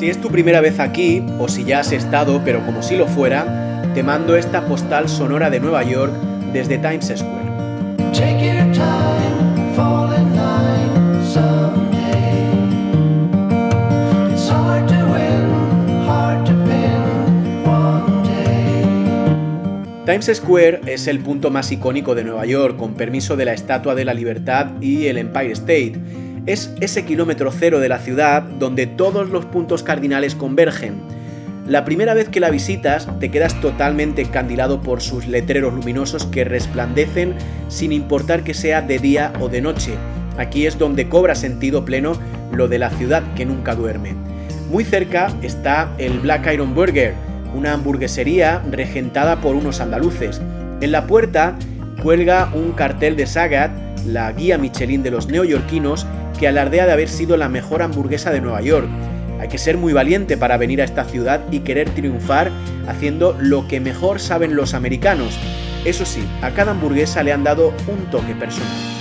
Si es tu primera vez aquí, o si ya has estado, pero como si lo fuera, te mando esta postal sonora de Nueva York desde Times Square. Times Square es el punto más icónico de Nueva York, con permiso de la Estatua de la Libertad y el Empire State. Es ese kilómetro cero de la ciudad donde todos los puntos cardinales convergen. La primera vez que la visitas te quedas totalmente encandilado por sus letreros luminosos que resplandecen sin importar que sea de día o de noche. Aquí es donde cobra sentido pleno lo de la ciudad que nunca duerme. Muy cerca está el Black Iron Burger, una hamburguesería regentada por unos andaluces. En la puerta cuelga un cartel de Sagat, la guía Michelin de los neoyorquinos, que alardea de haber sido la mejor hamburguesa de Nueva York. Hay que ser muy valiente para venir a esta ciudad y querer triunfar haciendo lo que mejor saben los americanos. Eso sí, a cada hamburguesa le han dado un toque personal.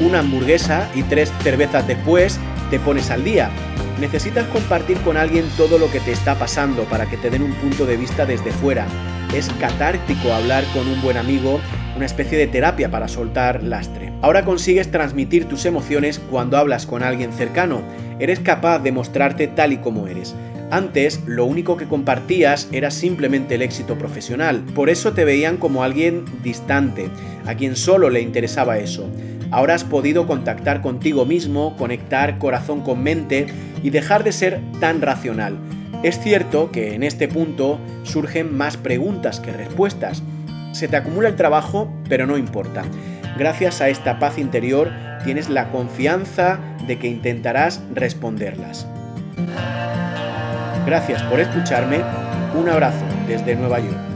Una hamburguesa y tres cervezas después te pones al día. Necesitas compartir con alguien todo lo que te está pasando para que te den un punto de vista desde fuera. Es catártico hablar con un buen amigo, una especie de terapia para soltar lastre. Ahora consigues transmitir tus emociones cuando hablas con alguien cercano. Eres capaz de mostrarte tal y como eres. Antes, lo único que compartías era simplemente el éxito profesional. Por eso te veían como alguien distante, a quien solo le interesaba eso. Ahora has podido contactar contigo mismo, conectar corazón con mente y dejar de ser tan racional. Es cierto que en este punto surgen más preguntas que respuestas. Se te acumula el trabajo, pero no importa. Gracias a esta paz interior tienes la confianza de que intentarás responderlas. Gracias por escucharme. Un abrazo desde Nueva York.